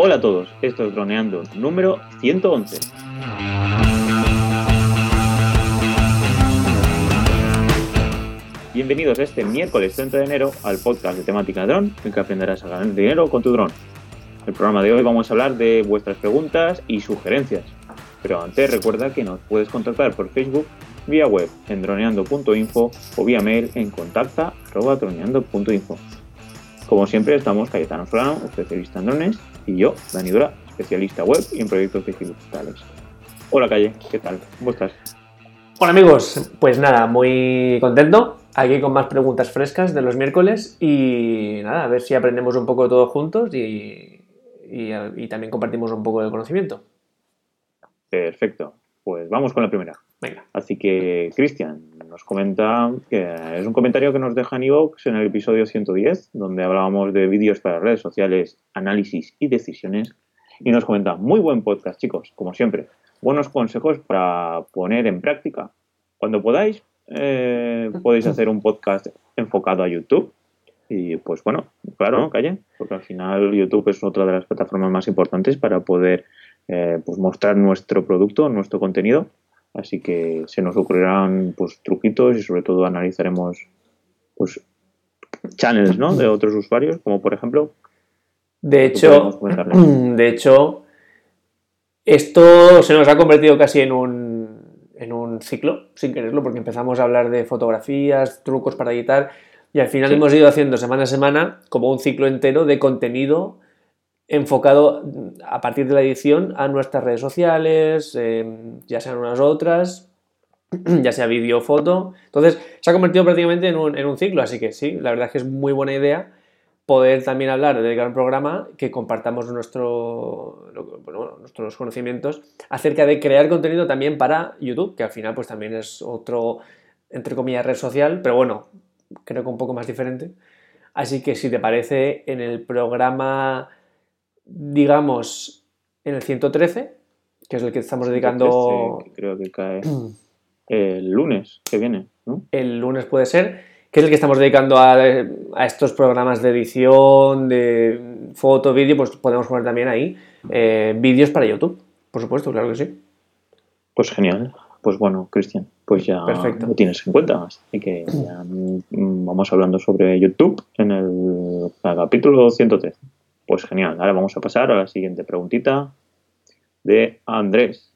Hola a todos, esto es Droneando número 111. Bienvenidos este miércoles 30 de enero al podcast de temática dron, en que aprenderás a ganar dinero con tu dron. En el programa de hoy vamos a hablar de vuestras preguntas y sugerencias. Pero antes recuerda que nos puedes contactar por Facebook, vía web en droneando.info o vía mail en contacta.droneando.info. Como siempre estamos Cayetano Solano, especialista en drones, y yo, Dani Dura, especialista web y en proyectos digitales. Hola Calle, ¿qué tal? ¿Cómo estás? Hola amigos, pues nada, muy contento, aquí con más preguntas frescas de los miércoles y nada, a ver si aprendemos un poco todos juntos y, y también compartimos un poco de conocimiento. Perfecto, pues vamos con la primera. Venga. Así que, Cristian, nos comenta que es un comentario que nos deja en iVoox en el episodio 110, donde hablábamos de vídeos para redes sociales, análisis y decisiones. Y nos comenta, muy buen podcast, chicos, como siempre. Buenos consejos para poner en práctica. Cuando podáis, eh, podéis hacer un podcast enfocado a YouTube. Y pues bueno, claro, ¿no? Calle, porque al final YouTube es otra de las plataformas más importantes para poder eh, pues mostrar nuestro producto, nuestro contenido Así que se nos ocurrirán pues truquitos y sobre todo analizaremos pues channels ¿no? de otros usuarios, como por ejemplo. De hecho, de hecho, esto se nos ha convertido casi en un, en un ciclo, sin quererlo, porque empezamos a hablar de fotografías, trucos para editar, y al final hemos ido haciendo semana a semana como un ciclo entero de contenido enfocado a partir de la edición a nuestras redes sociales, eh, ya sean unas otras, ya sea vídeo o foto. Entonces, se ha convertido prácticamente en un, ciclo, así que sí, la verdad es que es muy buena idea poder también hablar, dedicar un programa que compartamos nuestro, nuestros conocimientos acerca de crear contenido también para YouTube, que al final pues también es otro, entre comillas, red social, pero bueno, creo que un poco más diferente. Así que si te parece, en el programa digamos, en el 113, que es el que estamos dedicando... creo que cae el lunes que viene, ¿no? El lunes puede ser, que es el que estamos dedicando a, estos programas de edición, de foto, vídeo, pues podemos poner también ahí eh, vídeos para YouTube, por supuesto, claro que sí. Pues genial. Pues bueno, Cristian, pues ya lo tienes en cuenta. Así que ya mm, vamos hablando sobre YouTube en el capítulo 113. Pues genial, ahora vamos a pasar a la siguiente preguntita de Andrés.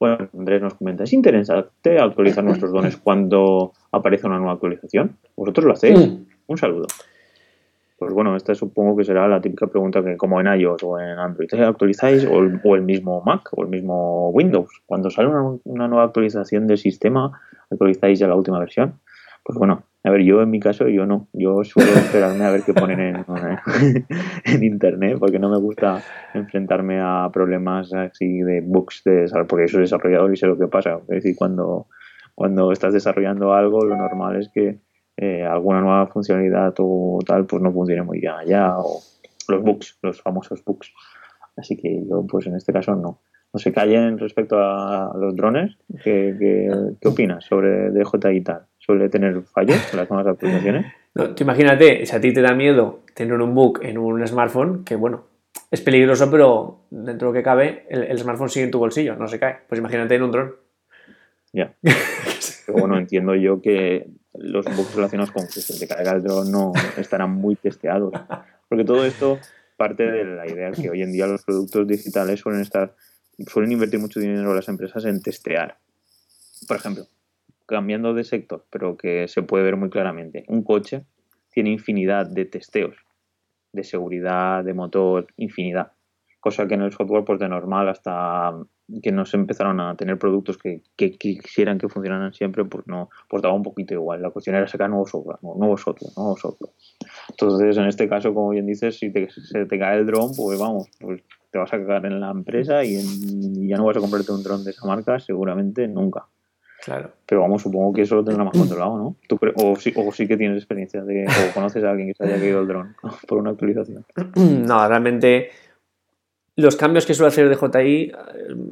Bueno, Andrés nos comenta, ¿es interesante actualizar nuestros dones cuando aparece una nueva actualización? ¿Vosotros lo hacéis? Mm. Un saludo. Pues bueno, esta supongo que será la típica pregunta que como en iOS o en Android, ¿actualizáis o el, mismo Mac o el mismo Windows? Cuando sale una, una nueva actualización del sistema, ¿actualizáis ya la última versión? Pues bueno, a ver, yo en mi caso, yo no. Yo suelo esperarme a ver qué ponen en, internet, porque no me gusta enfrentarme a problemas así de bugs, de, porque soy desarrollador y sé lo que pasa. Es decir, cuando, cuando estás desarrollando algo, lo normal es que eh, alguna nueva funcionalidad o tal, pues no funcione muy bien allá, o los bugs, los famosos bugs. Así que yo, pues en este caso, no. No se callen respecto a los drones. ¿Qué, qué, qué opinas sobre DJI y tal? Suele tener fallos en las nuevas aplicaciones. No, imagínate, si a ti te da miedo tener un bug en un smartphone, que bueno, es peligroso, pero dentro de lo que cabe, el, smartphone sigue en tu bolsillo, no se cae. Pues imagínate en un dron. Ya. pero bueno, entiendo yo que los bugs relacionados con que se te caiga el dron no estarán muy testeados. Porque todo esto parte de la idea que hoy en día los productos digitales suelen estar, suelen invertir mucho dinero las empresas en testear. Por ejemplo, cambiando de sector, pero que se puede ver muy claramente. Un coche tiene infinidad de testeos de seguridad, de motor, infinidad. Cosa que en el software, pues de normal, hasta que no se empezaron a tener productos que, quisieran que funcionaran siempre, pues no, pues daba un poquito igual. La cuestión era sacar nuevo software, nuevo software, nuevo software. Entonces, en este caso, como bien dices, si te, se te cae el dron, pues vamos, pues te vas a cagar en la empresa y, y ya no vas a comprarte un dron de esa marca, seguramente nunca. Claro. Pero vamos, supongo que eso lo tendrá más controlado, ¿no? ¿Tú o, sí, o sí que tienes experiencia de, o conoces a alguien que se haya caído el dron por una actualización. No, realmente los cambios que suele hacer DJI, eh,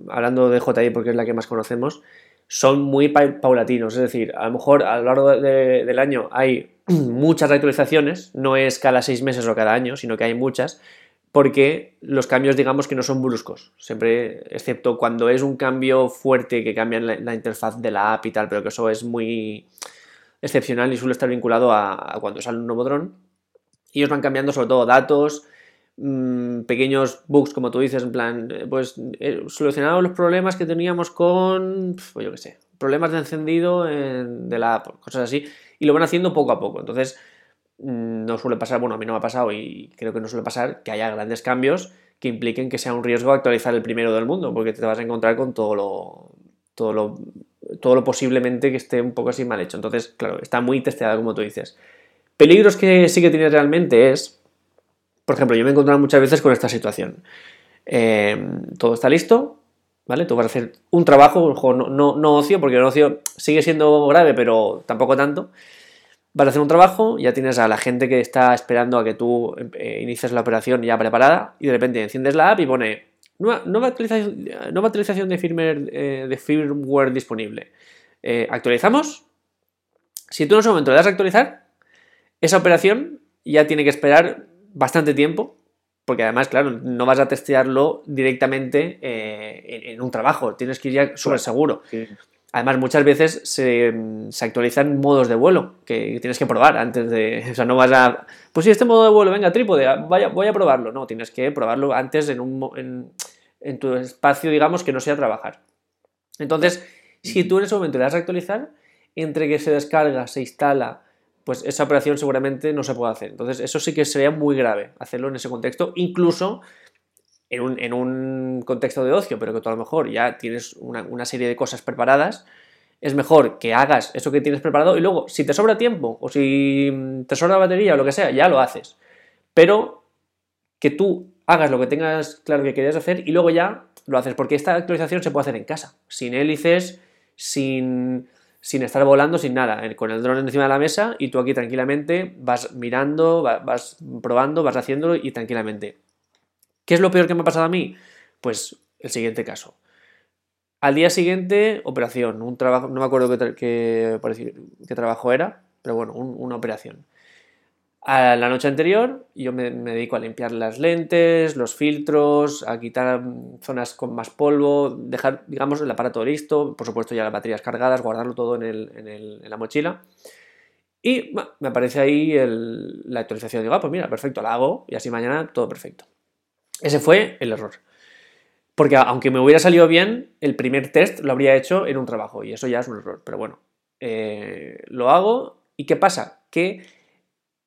hablando de DJI porque es la que más conocemos, son muy paulatinos. Es decir, a lo mejor a lo largo del año hay muchas actualizaciones, no es cada seis meses o cada año, sino que hay muchas, porque los cambios digamos que no son bruscos, siempre, excepto cuando es un cambio fuerte que cambia la, interfaz de la app y tal, pero que eso es muy excepcional y suele estar vinculado a, cuando sale un nuevo dron. Y ellos van cambiando sobre todo datos, mm, pequeños bugs, como tú dices, en plan, eh, pues eh, los problemas que teníamos con, pues yo qué sé, problemas de encendido de la app, cosas así, y lo van haciendo poco a poco. Entonces, no suele pasar, bueno, a mí no me ha pasado y creo que no suele pasar que haya grandes cambios que impliquen que sea un riesgo actualizar el primero del mundo, porque te vas a encontrar con todo lo, todo lo, todo lo posiblemente que esté un poco así mal hecho. Entonces, claro, está muy testeada, como tú dices. Peligros que sí que tiene realmente es, por ejemplo, yo me he encontrado muchas veces con esta situación. Eh, todo está listo, ¿vale? Tú vas a hacer un trabajo, no, no, no ocio, porque el ocio sigue siendo grave, pero tampoco tanto vas a hacer un trabajo, ya tienes a la gente que está esperando a que tú eh, inicies la operación ya preparada y de repente enciendes la app y pone nueva, actualización, de, firmware, eh, de firmware disponible. Eh, ¿Actualizamos? Si tú en ese momento le das a actualizar, esa operación ya tiene que esperar bastante tiempo, porque además, claro, no vas a testearlo directamente en, un trabajo, tienes que ir ya súper seguro. Además, muchas veces se, actualizan modos de vuelo que tienes que probar antes de. O sea, no vas a. Pues si este modo de vuelo, venga, trípode, vaya, voy a probarlo. No, tienes que probarlo antes en, un, en, tu espacio, digamos, que no sea trabajar. Entonces, si tú en ese momento le das a actualizar, entre que se descarga, se instala, pues esa operación seguramente no se puede hacer. Entonces, eso sí que sería muy grave hacerlo en ese contexto, incluso en un, contexto de ocio, pero que tú a lo mejor ya tienes una, serie de cosas preparadas, es mejor que hagas eso que tienes preparado y luego, si te sobra tiempo o si te sobra batería o lo que sea, ya lo haces. Pero que tú hagas lo que tengas claro que querías hacer y luego ya lo haces, porque esta actualización se puede hacer en casa, sin hélices, sin, sin estar volando, sin nada, con el dron encima de la mesa y tú aquí tranquilamente vas mirando, vas probando, vas haciéndolo y tranquilamente. ¿Qué es lo peor que me ha pasado a mí? Pues el siguiente caso. Al día siguiente, operación, un trabajo, no me acuerdo qué, trabajo era, pero bueno, una operación. A la noche anterior yo me, dedico a limpiar las lentes, los filtros, a quitar zonas con más polvo, dejar, digamos, el aparato listo, por supuesto ya las baterías cargadas, guardarlo todo en, la mochila. Y me aparece ahí la actualización. Digo, ah, pues mira, perfecto, la hago y así mañana todo perfecto. Ese fue el error. Porque aunque me hubiera salido bien, el primer test lo habría hecho en un trabajo y eso ya es un error. Pero bueno, eh, lo hago y ¿qué pasa? Que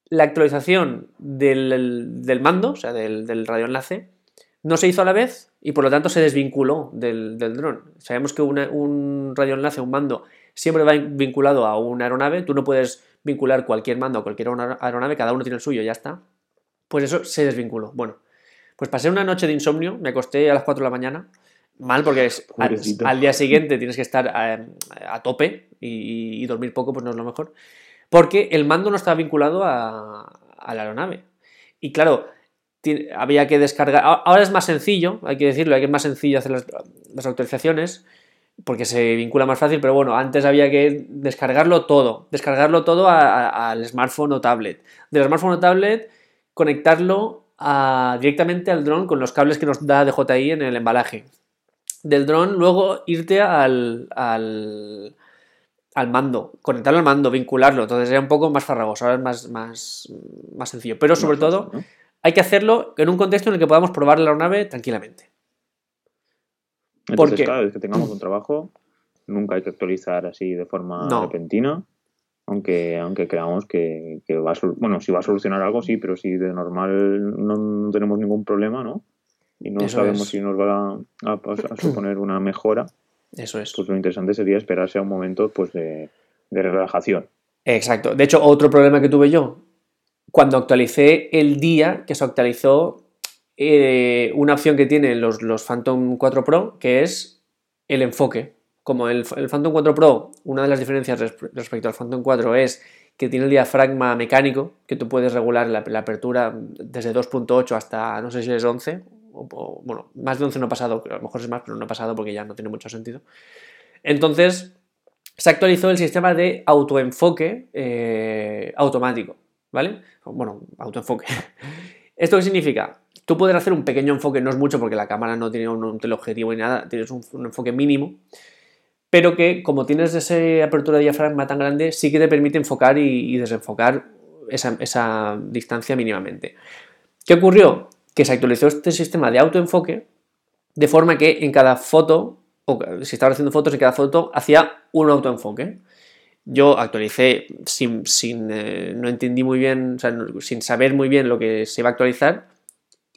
la actualización del, mando, o sea, del, del, radioenlace, no se hizo a la vez y por lo tanto se desvinculó del, dron. Sabemos que un radioenlace, un mando, siempre va vinculado a una aeronave. Tú no puedes vincular cualquier mando a cualquier aeronave, cada uno tiene el suyo, ya está. Pues eso se desvinculó. Bueno, pues pasé una noche de insomnio, me acosté a las 4 de la mañana, mal porque al, día siguiente tienes que estar eh, a, tope y, dormir poco, pues no es lo mejor, porque el mando no estaba vinculado a, la aeronave. Y claro, había que descargar, ahora es más sencillo, hay que decirlo, es más sencillo hacer las, las autorizaciones porque se vincula más fácil, pero bueno, antes había que descargarlo todo, descargarlo todo al smartphone o tablet. Del smartphone o tablet, conectarlo directamente al dron con los cables que nos da DJI en el embalaje. Del dron luego irte al, al, mando, conectarlo al mando, vincularlo. Entonces era un poco más farragoso, ahora es más, más, más sencillo. Pero sobre todo hay que hacerlo en un contexto en el que podamos probar la aeronave tranquilamente. Entonces, cada vez que tengamos un trabajo, nunca hay que actualizar así de forma repentina aunque, aunque creamos que, va a bueno, si va a solucionar algo, sí, pero si de normal no, tenemos ningún problema, ¿no? Y no sabemos si nos va a, suponer una mejora. Eso es. Pues lo interesante sería esperarse a un momento pues, de, relajación. Exacto. De hecho, otro problema que tuve yo, cuando actualicé el día que se actualizó eh, una opción que tienen los, los Phantom 4 Pro, que es el enfoque como el, Phantom 4 Pro, una de las diferencias respecto al Phantom 4 es que tiene el diafragma mecánico, que tú puedes regular la, apertura desde 2.8 hasta, no sé si es 11, o, bueno, más de 11 no ha pasado, a lo mejor es más, pero no ha pasado porque ya no tiene mucho sentido. Entonces, se actualizó el sistema de autoenfoque eh, automático, ¿vale? Bueno, autoenfoque. ¿Esto qué significa? Tú puedes hacer un pequeño enfoque, no es mucho porque la cámara no tiene un, teleobjetivo ni nada, tienes un, enfoque mínimo, pero que como tienes esa apertura de diafragma tan grande, sí que te permite enfocar y, desenfocar esa, distancia mínimamente. ¿Qué ocurrió? Que se actualizó este sistema de autoenfoque de forma que en cada foto, o si estaba haciendo fotos, en cada foto hacía un autoenfoque. Yo actualicé sin, sin eh, no entendí muy bien, sin saber muy bien lo que se iba a actualizar.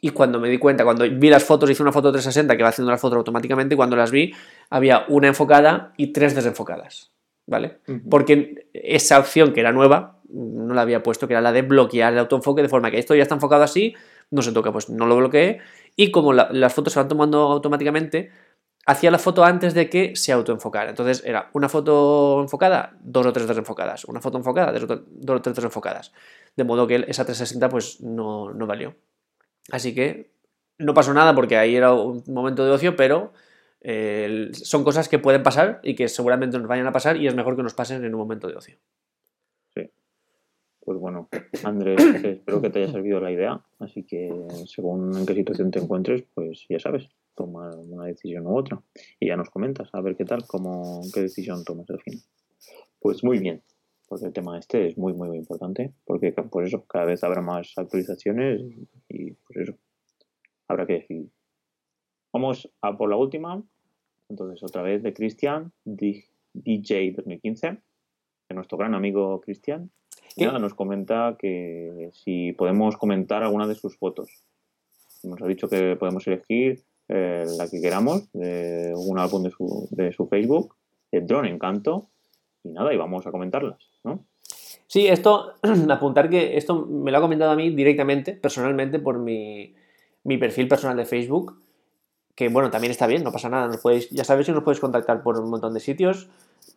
Y cuando me di cuenta, cuando vi las fotos, hice una foto 360 que va haciendo las fotos automáticamente, y cuando las vi, había una enfocada y tres desenfocadas. ¿Vale? Porque esa opción que era nueva, no la había puesto, que era la de bloquear el autoenfoque, de forma que esto ya está enfocado así, no se toca, pues no lo bloqueé. Y como las fotos se van tomando automáticamente, hacía la foto antes de que se autoenfocara. Entonces era una foto enfocada, dos o tres desenfocadas. Una foto enfocada, dos o tres desenfocadas. De modo que esa 360 pues no, valió. Así que no pasó nada porque ahí era un momento de ocio, pero eh, son cosas que pueden pasar y que seguramente nos vayan a pasar y es mejor que nos pasen en un momento de ocio. Sí. Pues bueno, Andrés, espero que te haya servido la idea. Así que según en qué situación te encuentres, pues ya sabes tomar una decisión u otra. Y ya nos comentas a ver qué tal, cómo, qué decisión tomas al final. Pues muy bien, porque el tema este es muy, muy, muy importante, porque por eso cada vez habrá más actualizaciones y por eso habrá que decidir. Vamos a por la última. Entonces, otra vez de Cristian, DJ 2015, de nuestro gran amigo Cristian. Nada, nos comenta que si podemos comentar alguna de sus fotos. Nos ha dicho que podemos elegir eh, la que queramos, de un álbum de su, de su Facebook, el Drone Encanto, y nada, y vamos a comentarlas, Sí, esto, apuntar que esto me lo ha comentado a mí directamente, personalmente, por mi, mi perfil personal de Facebook, que bueno, también está bien, no pasa nada, ya sabéis que nos podéis contactar por un montón de sitios.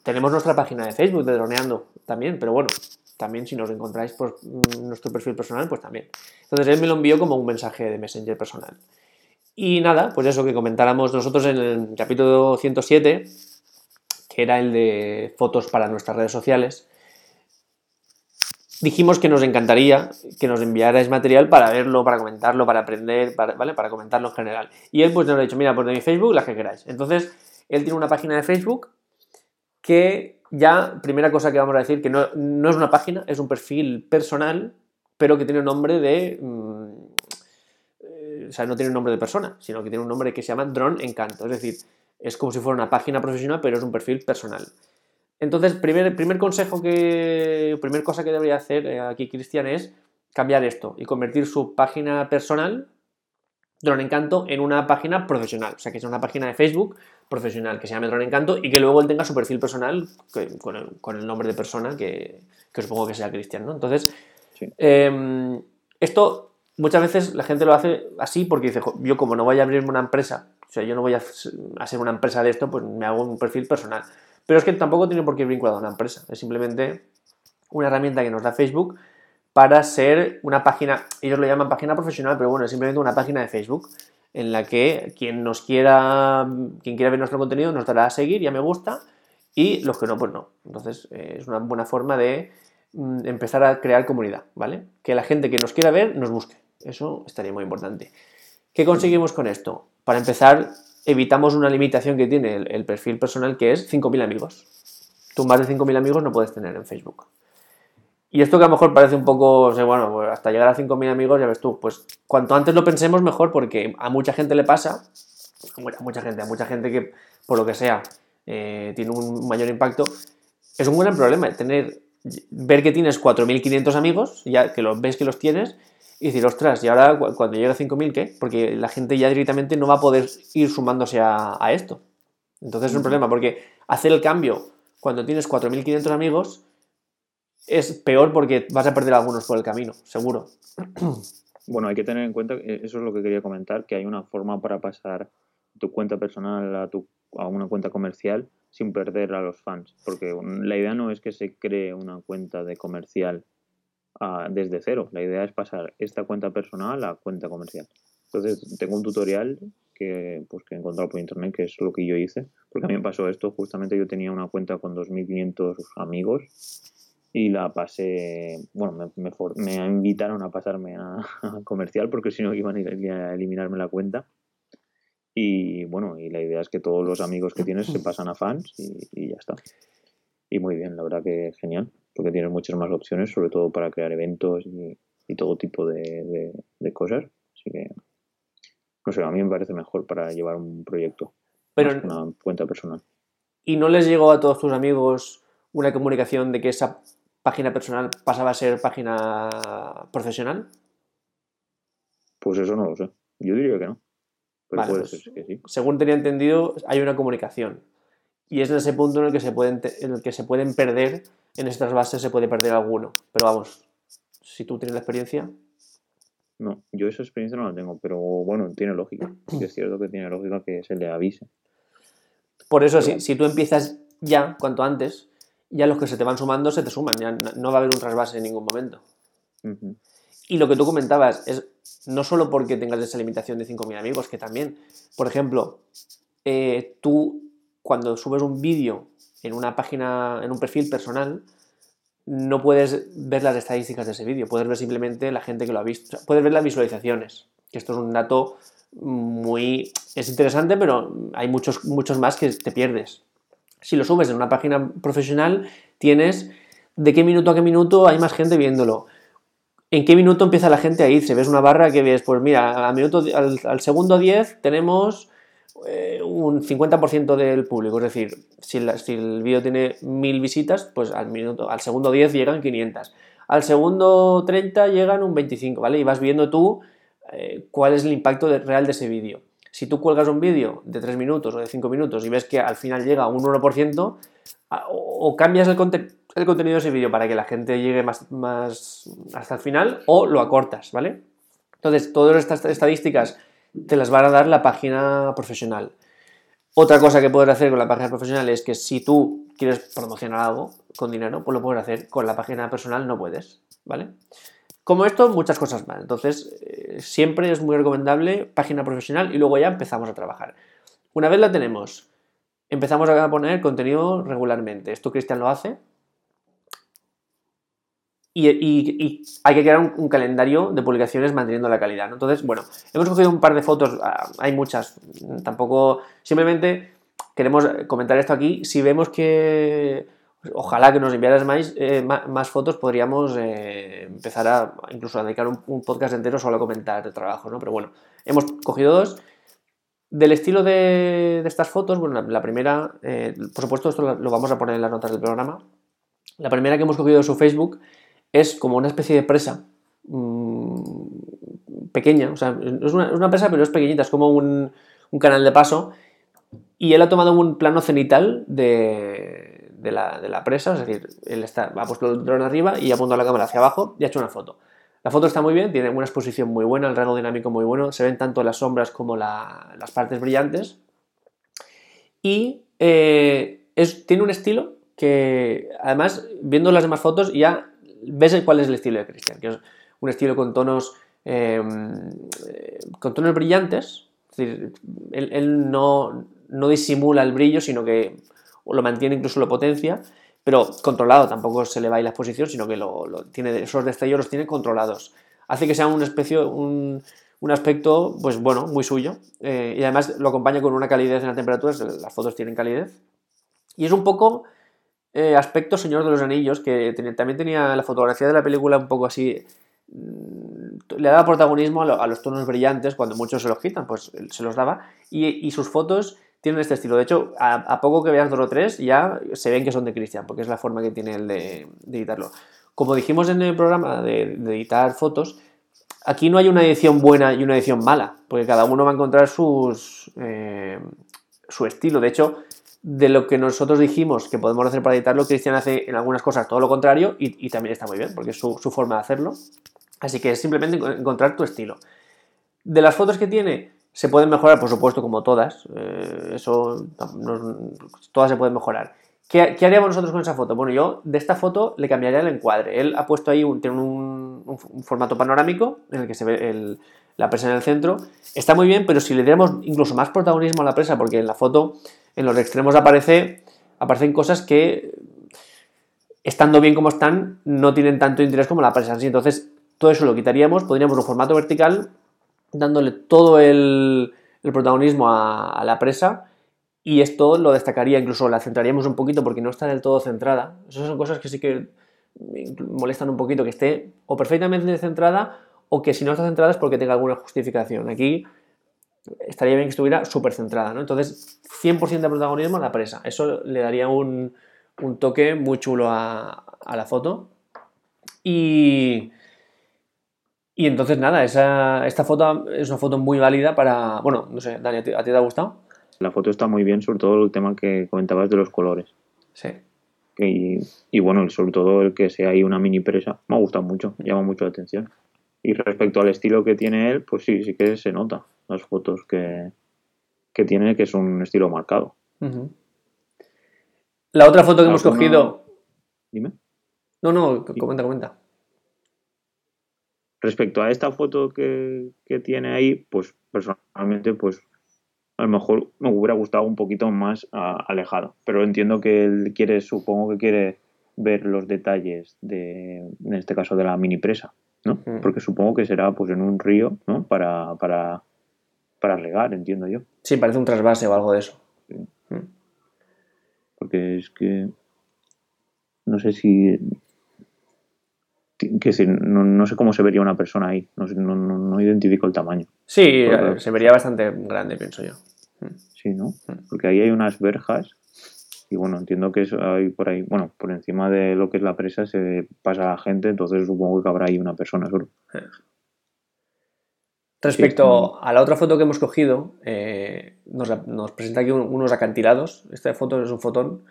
Tenemos nuestra página de Facebook de Droneando también, pero bueno, también si nos encontráis por nuestro perfil personal, pues también. Entonces él me lo envió como un mensaje de Messenger personal. Y nada, pues eso que comentáramos nosotros en el capítulo 107, que era el de fotos para nuestras redes sociales, dijimos que nos encantaría que nos enviarais material para verlo, para comentarlo, para aprender, ¿vale? Para comentarlo en general. Y él pues nos ha dicho, mira, pues de mi Facebook, las que queráis. Entonces, él tiene una página de Facebook que ya, primera cosa que vamos a decir, que no, no es una página, es un perfil personal, pero que tiene nombre de mm, o sea, no tiene un nombre de persona, sino que tiene un nombre que se llama Drone Encanto. Es decir, es como si fuera una página profesional, pero es un perfil personal. Entonces, primer, primer consejo que, primer cosa que debería hacer eh, aquí Cristian es cambiar esto y convertir su página personal, Drone Encanto, en una página profesional. O sea, que sea una página de Facebook profesional que se llame Drone Encanto y que luego él tenga su perfil personal con el, nombre de persona que, supongo que sea Cristian, ¿no? Entonces, em, esto muchas veces la gente lo hace así porque dice, yo como no voy a abrirme una empresa, o sea, yo no voy a hacer una empresa de esto, pues me hago un perfil personal. Pero es que tampoco tiene por qué ir vinculado a una empresa, es simplemente una herramienta que nos da Facebook para ser una página, ellos lo llaman página profesional, pero bueno, es simplemente una página de Facebook en la que quien nos quiera, quien quiera ver nuestro contenido nos dará a seguir y a me gusta y los que no, pues no. Entonces eh, es una buena forma de mm, empezar a crear comunidad, ¿vale? Que la gente que nos quiera ver nos busque. Eso estaría muy importante. ¿Qué conseguimos con esto? Para empezar, evitamos una limitación que tiene el, perfil personal que es 5.000 amigos. Tú más de 5.000 amigos no puedes tener en Facebook. Y esto que a lo mejor parece un poco, bueno, pues hasta llegar a 5.000 amigos, ya ves tú, pues cuanto antes lo pensemos mejor porque a mucha gente le pasa, a mucha gente, a mucha gente que por lo que sea eh, tiene un mayor impacto, es un gran problema tener, ver que tienes 4.500 amigos, ya que los ves que los tienes, y decir, ostras, y ahora cuando llegue a 5.000, ¿qué? Porque la gente ya directamente no va a poder ir sumándose a, esto. Entonces es un problema, porque hacer el cambio cuando tienes 4.500 amigos es peor porque vas a perder algunos por el camino, seguro. Bueno, hay que tener en cuenta, eso es lo que quería comentar, que hay una forma para pasar tu cuenta personal a, tu, a una cuenta comercial sin perder a los fans, porque la idea no es que se cree una cuenta de comercial desde cero. La idea es pasar esta cuenta personal a cuenta comercial. Entonces, tengo un tutorial que, pues, que he encontrado por internet, que es lo que yo hice, porque a mí me pasó esto. Justamente yo tenía una cuenta con 2.500 amigos y la pasé, bueno, me, me, invitaron a pasarme a, comercial porque si no iban a eliminarme la cuenta. Y bueno, y la idea es que todos los amigos que tienes se pasan a fans y, ya está. Y muy bien, la verdad que genial, porque tienes muchas más opciones, sobre todo para crear eventos y, todo tipo de, cosas. Así que, no sé, a mí me parece mejor para llevar un proyecto. Pero, una cuenta personal. ¿Y no les llegó a todos tus amigos una comunicación de que esa página personal pasaba a ser página profesional? Pues eso no lo sé. Yo diría que no. Pero puede pues, ser que sí. Según tenía entendido, hay una comunicación. Y es en ese punto en el que se pueden, en el que se pueden perder, en estas bases se puede perder alguno. Pero vamos, si tú tienes la experiencia. No, yo esa experiencia no la tengo, pero bueno, tiene lógica. es cierto que tiene lógica que se le avise. Por eso, si, si, tú empiezas ya, cuanto antes, ya los que se te van sumando se te suman, ya no va a haber un trasvase en ningún momento. Y lo que tú comentabas es no solo porque tengas esa limitación de 5.000 amigos, que también, por ejemplo, eh, tú cuando subes un vídeo en una página, en un perfil personal, no puedes ver las estadísticas de ese vídeo, puedes ver simplemente la gente que lo ha visto, puedes ver las visualizaciones, que esto es un dato muy... es interesante, pero hay muchos, muchos más que te pierdes. Si lo subes en una página profesional, tienes de qué minuto a qué minuto hay más gente viéndolo. ¿En qué minuto empieza la gente a irse? Ves una barra que ves, pues mira, al, minuto, al, segundo 10 tenemos eh, un 50% del público. Es decir, si, el vídeo tiene 1000 visitas, pues al, minuto, al segundo 10 llegan 500. Al segundo 30 llegan un 25, ¿vale? Y vas viendo tú eh, cuál es el impacto real de ese vídeo. Si tú cuelgas un vídeo de 3 minutos o de 5 minutos y ves que al final llega un 1%, o cambias el, el contenido de ese vídeo para que la gente llegue más, más hasta el final, o lo acortas, ¿vale? Entonces, todas estas estadísticas te las van a dar la página profesional. Otra cosa que puedes hacer con la página profesional es que si tú quieres promocionar algo con dinero, pues lo puedes hacer. Con la página personal no puedes, ¿vale? Como esto, muchas cosas más. Entonces, eh, siempre es muy recomendable página profesional y luego ya empezamos a trabajar. Una vez la tenemos, empezamos a poner contenido regularmente. Esto Cristian lo hace. Y, hay que crear un, calendario de publicaciones manteniendo la calidad. Entonces, bueno, hemos cogido un par de fotos, ah, hay muchas, tampoco, simplemente queremos comentar esto aquí. Si vemos que ojalá que nos enviaras más, eh, más, fotos, podríamos eh, empezar a incluso a dedicar un, podcast entero solo a comentar el trabajo, ¿no? Pero bueno, hemos cogido dos. Del estilo de, estas fotos, bueno, la, primera, eh, por supuesto, esto lo, vamos a poner en las notas del programa. La primera que hemos cogido de su Facebook es como una especie de presa mm, pequeña, o sea, es una, presa, pero es pequeñita, es como un, un canal de paso. Y él ha tomado un plano cenital de, de la, presa, es decir, él está, ha puesto el dron arriba y ha apuntado la cámara hacia abajo y ha hecho una foto. La foto está muy bien, tiene una exposición muy buena, el rango dinámico muy bueno, se ven tanto las sombras como las partes brillantes. Y eh, tiene un estilo que, además, viendo las demás fotos, ya ves cuál es el estilo de Cristian, que es un estilo con tonos, em, con tonos brillantes. Él, no, no disimula el brillo, sino que lo mantiene, incluso lo potencia, pero controlado, tampoco se le va a la exposición, sino que lo, tiene, esos destellos los tiene controlados. Hace que sea un, especie, un, aspecto, pues bueno, muy suyo, eh, y además lo acompaña con una calidez en la temperatura, las fotos tienen calidez, y es un poco eh, aspecto Señor de los Anillos, que también tenía la fotografía de la película un poco así, mm, le daba protagonismo a, los tonos brillantes, cuando muchos se los quitan, pues se los daba, y, sus fotos tienen este estilo. De hecho, a, poco que veas 2 o 3 ya se ven que son de Cristian, porque es la forma que tiene el de, editarlo. Como dijimos en el programa de, editar fotos, aquí no hay una edición buena y una edición mala, porque cada uno va a encontrar sus, eh, su estilo. De hecho, de lo que nosotros dijimos que podemos hacer para editarlo, Cristian hace en algunas cosas todo lo contrario y, también está muy bien, porque es su, forma de hacerlo. Así que es simplemente encontrar tu estilo. De las fotos que tiene, se pueden mejorar, por supuesto, como todas. Eh, eso, todas se pueden mejorar. ¿Qué, haríamos nosotros con esa foto? Bueno, yo de esta foto le cambiaría el encuadre. Él ha puesto ahí un, tiene un, formato panorámico en el que se ve la presa en el centro. Está muy bien, pero si le diéramos incluso más protagonismo a la presa, porque en la foto, en los extremos aparece, aparecen cosas que estando bien como están, no tienen tanto interés como la presa. Entonces, todo eso lo quitaríamos, podríamos un formato vertical, dándole todo el, protagonismo a, la presa y esto lo destacaría, incluso la centraríamos un poquito porque no está del todo centrada. Esas son cosas que sí que molestan un poquito, que esté o perfectamente centrada o que si no está centrada es porque tenga alguna justificación. Aquí estaría bien que estuviera súper centrada, ¿no? Entonces, 100% de protagonismo a la presa. Eso le daría un, toque muy chulo a, la foto. Y, y entonces, nada, esa, esta foto es una foto muy válida para... Bueno, no sé, Dani, ¿a ti, te ha gustado? La foto está muy bien, sobre todo el tema que comentabas de los colores. Sí. Y, y bueno, sobre todo el que sea ahí una mini presa, me ha gustado mucho, llama mucho la atención. Y respecto al estilo que tiene él, pues sí, sí que se nota las fotos que, tiene, que es un estilo marcado. La otra foto que hemos cogido. Dime. No, no, comenta, comenta. Respecto a esta foto que, tiene ahí, pues personalmente, pues a lo mejor me hubiera gustado un poquito más alejado. Pero entiendo que él quiere, supongo que quiere ver los detalles de, en este caso, de la mini presa. ¿No? Porque supongo que será pues en un río, ¿no? Para, para, para regar, entiendo yo. Sí, parece un trasvase o algo de eso. Porque es que no sé si que si, no, sé cómo se vería una persona ahí, no, no, identifico el tamaño. Sí, se vería bastante grande, pienso yo. Sí, ¿no? Porque ahí hay unas verjas y bueno, entiendo que hay por ahí, bueno, por encima de lo que es la presa se pasa la gente, entonces supongo que habrá ahí una persona solo. Respecto a la otra foto que hemos cogido, eh, nos, presenta aquí unos acantilados. Esta foto es un fotón.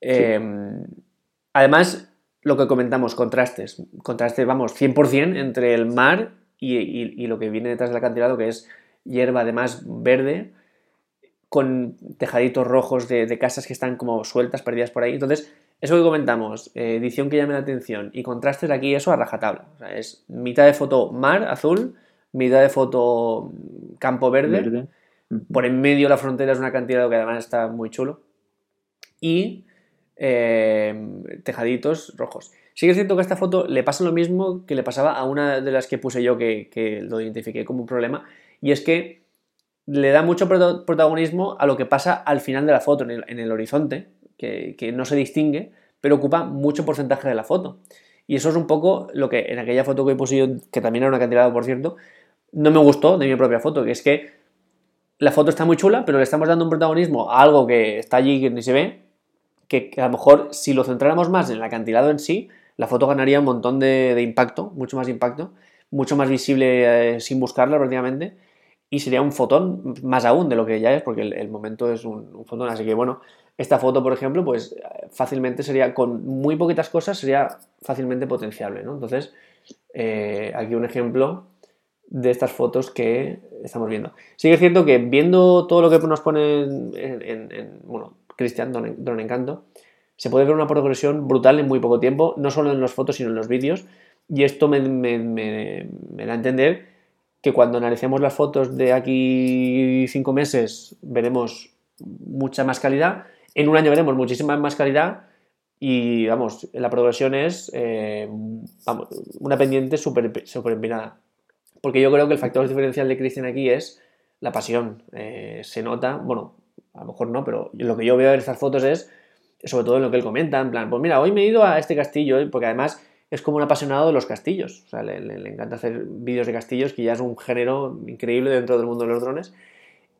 Em, además, lo que comentamos, contrastes. Contraste, vamos, 100% entre el mar y, lo que viene detrás del acantilado, que es hierba además verde con tejaditos rojos de, casas que están como sueltas, perdidas por ahí. Entonces, eso que comentamos, eh, edición que llame la atención y contrastes aquí, eso a rajatabla. O sea, es mitad de foto mar azul, mitad de foto campo verde. Por en medio la frontera es una cantidad que además está muy chulo. Y eh, tejaditos rojos. Sí que es cierto que a esta foto le pasa lo mismo que le pasaba a una de las que puse yo que, que lo identifiqué como un problema. Y es que le da mucho protagonismo a lo que pasa al final de la foto, en el, horizonte, que, no se distingue, pero ocupa mucho porcentaje de la foto. Y eso es un poco lo que en aquella foto que he puesto que también era una cantidad, por cierto, no me gustó de mi propia foto, que es que la foto está muy chula, pero le estamos dando un protagonismo a algo que está allí que ni se ve, que, a lo mejor si lo centráramos más en el acantilado en sí, la foto ganaría un montón de, impacto, mucho más impacto, mucho más visible eh, sin buscarla prácticamente y sería un fotón más aún de lo que ya es, porque el, momento es un, fotón. Así que bueno, esta foto, por ejemplo, pues fácilmente sería, con muy poquitas cosas, sería fácilmente potenciable, ¿no? Entonces, eh, aquí un ejemplo de estas fotos que estamos viendo. Sí que cierto que viendo todo lo que nos pone en, bueno, Cristian, Don, Encanto, se puede ver una progresión brutal en muy poco tiempo, no solo en las fotos, sino en los vídeos, y esto me da a entender que cuando analicemos las fotos de aquí cinco meses veremos mucha más calidad, en un año veremos muchísima más calidad y vamos, la progresión es eh, una pendiente súper super empinada. Porque yo creo que el factor diferencial de Cristian aquí es la pasión. Eh, se nota, bueno, a lo mejor no, pero lo que yo veo en estas fotos es, sobre todo en lo que él comenta, en plan, pues mira, hoy me he ido a este castillo, porque además es como un apasionado de los castillos. O sea, le, encanta hacer vídeos de castillos, que ya es un género increíble dentro del mundo de los drones.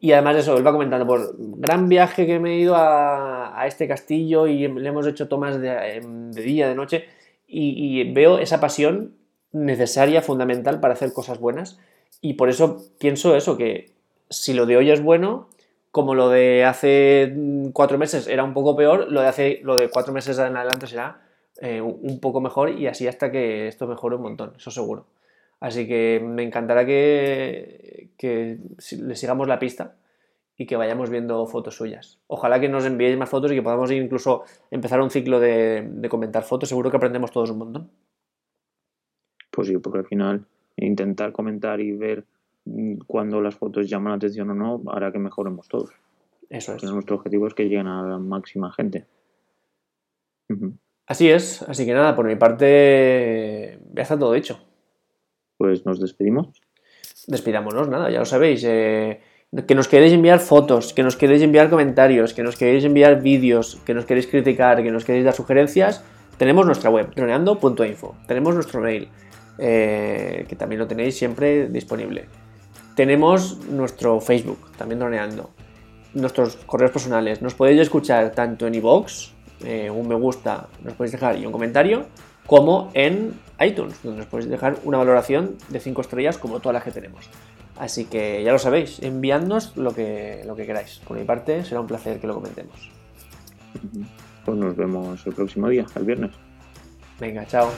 Y además eso, él va comentando, por gran viaje que me he ido a, este castillo y le hemos hecho tomas de, día, de noche, y, veo esa pasión necesaria, fundamental para hacer cosas buenas. Y por eso pienso eso, que si lo de hoy es bueno, como lo de hace cuatro meses era un poco peor, lo de, hace, lo de cuatro meses en adelante será eh, un poco mejor y así hasta que esto mejore un montón, eso seguro. Así que me encantará que, le sigamos la pista y que vayamos viendo fotos suyas. Ojalá que nos enviéis más fotos y que podamos incluso empezar un ciclo de, comentar fotos. Seguro que aprendemos todos un montón. Pues sí, porque al final intentar comentar y ver mm, cuando las fotos llaman la atención o no hará que mejoremos todos. Eso es. nuestro objetivo es que lleguen a la máxima gente. Así es, así que nada, por mi parte ya está todo hecho. Pues nos despedimos. Despidámonos, nada, ya lo sabéis. Eh, que nos queréis enviar fotos, que nos queréis enviar comentarios, que nos queréis enviar vídeos, que nos queréis criticar, que nos queréis dar sugerencias, tenemos nuestra web, droneando.info. Tenemos nuestro mail, eh, que también lo tenéis siempre disponible. Tenemos nuestro Facebook, también droneando. Nuestros correos personales. Nos podéis escuchar tanto en iVoox, eh, un me gusta, nos podéis dejar y un comentario, como en iTunes, donde nos podéis dejar una valoración de 5 estrellas como todas las que tenemos. Así que ya lo sabéis, enviadnos lo que, lo que queráis. Por mi parte, será un placer que lo comentemos. Pues nos vemos el próximo día, el viernes. Venga, chao.